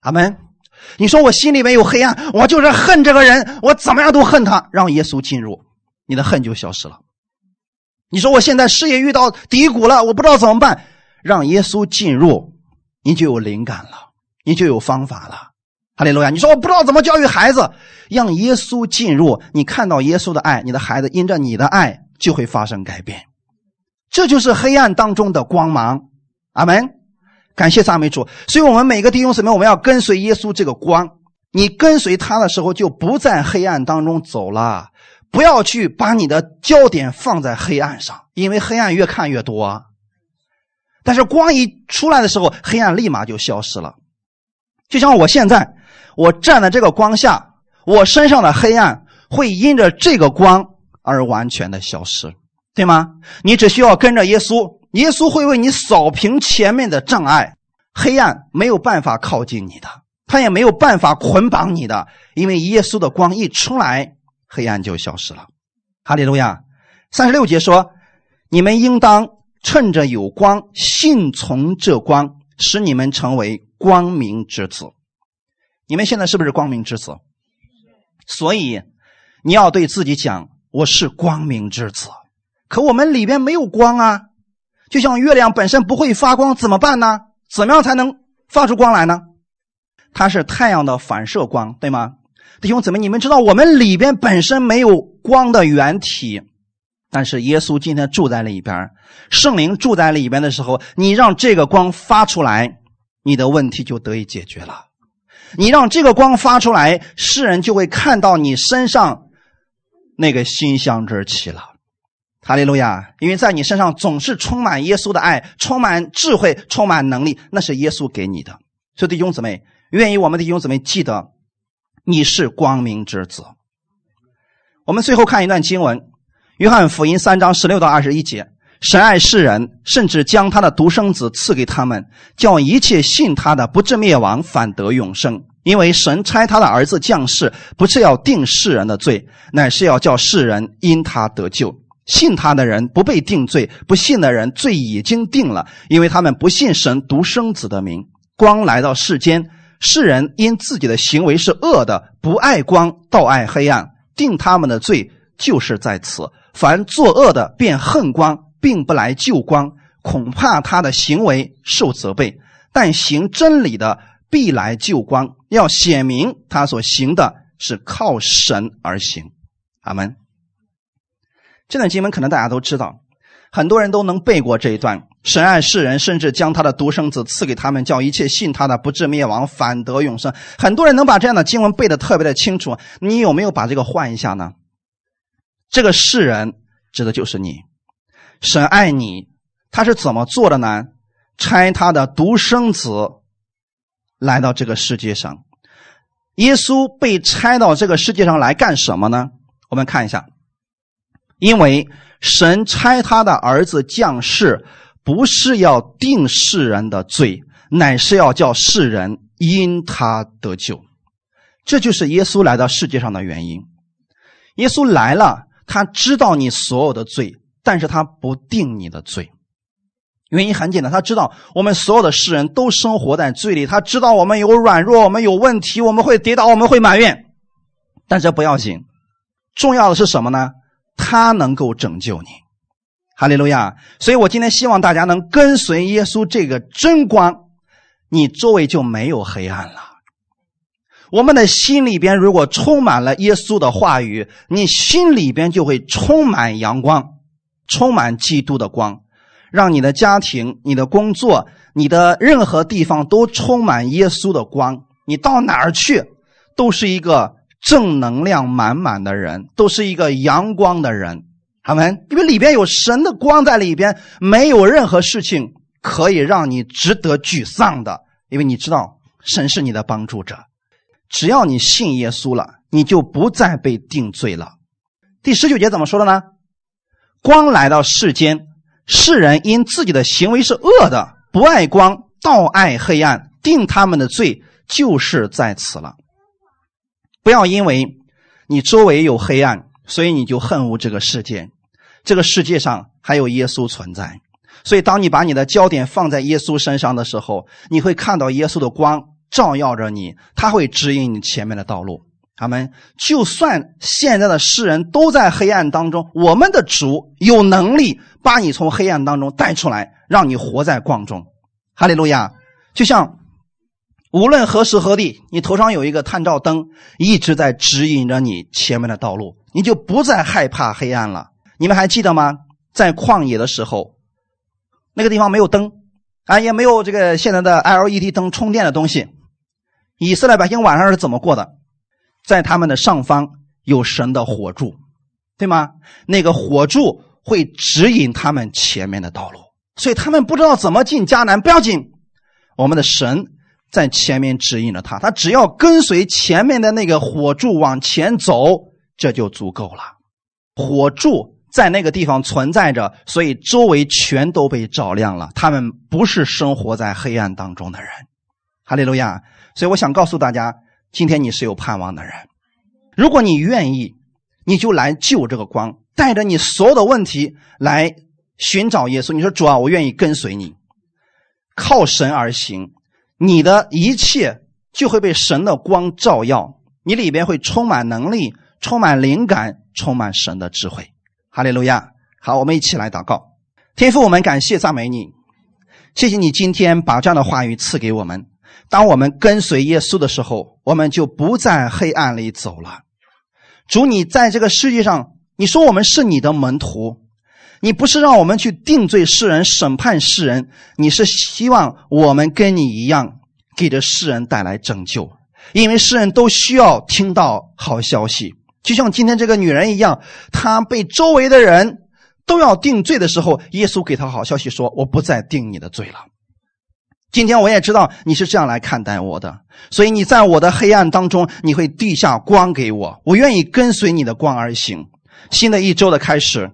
阿门。你说我心里面有黑暗，我就是恨这个人，我怎么样都恨他。让耶稣进入，你的恨就消失了。你说我现在事业遇到低谷了，我不知道怎么办。让耶稣进入，你就有灵感了，你就有方法了。哈利路亚！你说我不知道怎么教育孩子，让耶稣进入，你看到耶稣的爱，你的孩子因着你的爱就会发生改变。这就是黑暗当中的光芒。阿门。感谢赞美主。所以，我们每个弟兄姊妹，我们要跟随耶稣这个光。你跟随他的时候，就不在黑暗当中走了。不要去把你的焦点放在黑暗上，因为黑暗越看越多。但是光一出来的时候，黑暗立马就消失了。就像我现在，我站在这个光下，我身上的黑暗会因着这个光而完全的消失。对吗？你只需要跟着耶稣，耶稣会为你扫平前面的障碍，黑暗没有办法靠近你的，他也没有办法捆绑你的，因为耶稣的光一出来，黑暗就消失了。哈利路亚！三十六节说：“你们应当趁着有光，信从这光，使你们成为光明之子。”你们现在是不是光明之子？所以你要对自己讲：“我是光明之子。”可我们里边没有光啊，就像月亮本身不会发光，怎么办呢？怎么样才能发出光来呢？它是太阳的反射光，对吗？弟兄姊妹，你们知道我们里边本身没有光的原体，但是耶稣今天住在里边，圣灵住在里边的时候，你让这个光发出来，你的问题就得以解决了。你让这个光发出来，世人就会看到你身上那个馨香之气了。哈利路亚！因为在你身上总是充满耶稣的爱，充满智慧，充满能力，那是耶稣给你的。所以弟兄姊妹，愿意我们的弟兄姊妹记得，你是光明之子。我们最后看一段经文，《约翰福音》三章十六到二十一节：神爱世人，甚至将他的独生子赐给他们，叫一切信他的不至灭亡，反得永生。因为神差他的儿子降世，不是要定世人的罪，乃是要叫世人因他得救。信他的人不被定罪，不信的人罪已经定了，因为他们不信神独生子的名。光来到世间，世人因自己的行为是恶的，不爱光，倒爱黑暗，定他们的罪就是在此。凡作恶的便恨光，并不来救光，恐怕他的行为受责备；但行真理的必来救光，要显明他所行的是靠神而行。阿门。这段经文可能大家都知道，很多人都能背过这一段。神爱世人，甚至将他的独生子赐给他们，叫一切信他的不至灭亡，反得永生。很多人能把这样的经文背得特别的清楚。你有没有把这个换一下呢？这个世人指的就是你。神爱你，他是怎么做的呢？拆他的独生子来到这个世界上。耶稣被拆到这个世界上来干什么呢？我们看一下。因为神差他的儿子降世，不是要定世人的罪，乃是要叫世人因他得救。这就是耶稣来到世界上的原因。耶稣来了，他知道你所有的罪，但是他不定你的罪。原因很简单，他知道我们所有的世人都生活在罪里，他知道我们有软弱，我们有问题，我们会跌倒，我们会埋怨，但这不要紧，重要的是什么呢？他能够拯救你，哈利路亚！所以我今天希望大家能跟随耶稣这个真光，你周围就没有黑暗了。我们的心里边如果充满了耶稣的话语，你心里边就会充满阳光，充满基督的光，让你的家庭、你的工作、你的任何地方都充满耶稣的光。你到哪儿去，都是一个。正能量满满的人，都是一个阳光的人，他们因为里边有神的光在里边，没有任何事情可以让你值得沮丧的，因为你知道神是你的帮助者。只要你信耶稣了，你就不再被定罪了。第十九节怎么说的呢？光来到世间，世人因自己的行为是恶的，不爱光，倒爱黑暗，定他们的罪就是在此了。不要因为你周围有黑暗，所以你就恨恶这个世界。这个世界上还有耶稣存在，所以，当你把你的焦点放在耶稣身上的时候，你会看到耶稣的光照耀着你，他会指引你前面的道路。他们就算现在的世人都在黑暗当中，我们的主有能力把你从黑暗当中带出来，让你活在光中。哈利路亚！就像。无论何时何地，你头上有一个探照灯，一直在指引着你前面的道路，你就不再害怕黑暗了。你们还记得吗？在旷野的时候，那个地方没有灯，啊，也没有这个现在的 LED 灯充电的东西。以色列百姓晚上是怎么过的？在他们的上方有神的火柱，对吗？那个火柱会指引他们前面的道路，所以他们不知道怎么进迦南。不要紧，我们的神。在前面指引着他，他只要跟随前面的那个火柱往前走，这就足够了。火柱在那个地方存在着，所以周围全都被照亮了。他们不是生活在黑暗当中的人，哈利路亚。所以我想告诉大家，今天你是有盼望的人。如果你愿意，你就来救这个光，带着你所有的问题来寻找耶稣。你说主啊，我愿意跟随你，靠神而行。你的一切就会被神的光照耀，你里边会充满能力，充满灵感，充满神的智慧。哈利路亚！好，我们一起来祷告。天父，我们感谢赞美你，谢谢你今天把这样的话语赐给我们。当我们跟随耶稣的时候，我们就不在黑暗里走了。主，你在这个世界上，你说我们是你的门徒。你不是让我们去定罪世人、审判世人，你是希望我们跟你一样，给这世人带来拯救，因为世人都需要听到好消息。就像今天这个女人一样，她被周围的人都要定罪的时候，耶稣给她好消息说：“我不再定你的罪了。”今天我也知道你是这样来看待我的，所以你在我的黑暗当中，你会递下光给我，我愿意跟随你的光而行。新的一周的开始。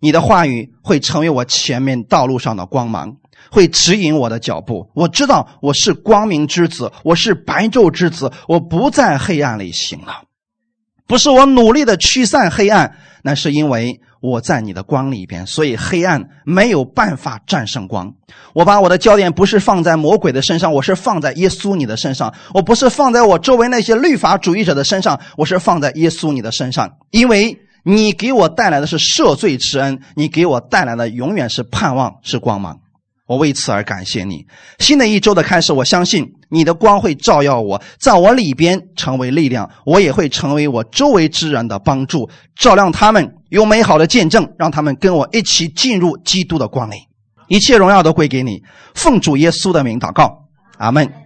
你的话语会成为我前面道路上的光芒，会指引我的脚步。我知道我是光明之子，我是白昼之子，我不在黑暗里行了。不是我努力的驱散黑暗，那是因为我在你的光里边，所以黑暗没有办法战胜光。我把我的焦点不是放在魔鬼的身上，我是放在耶稣你的身上。我不是放在我周围那些律法主义者的身上，我是放在耶稣你的身上，因为。你给我带来的是赦罪之恩，你给我带来的永远是盼望，是光芒。我为此而感谢你。新的一周的开始，我相信你的光会照耀我，在我里边成为力量，我也会成为我周围之人的帮助，照亮他们，有美好的见证，让他们跟我一起进入基督的光里。一切荣耀都归给你，奉主耶稣的名祷告，阿门。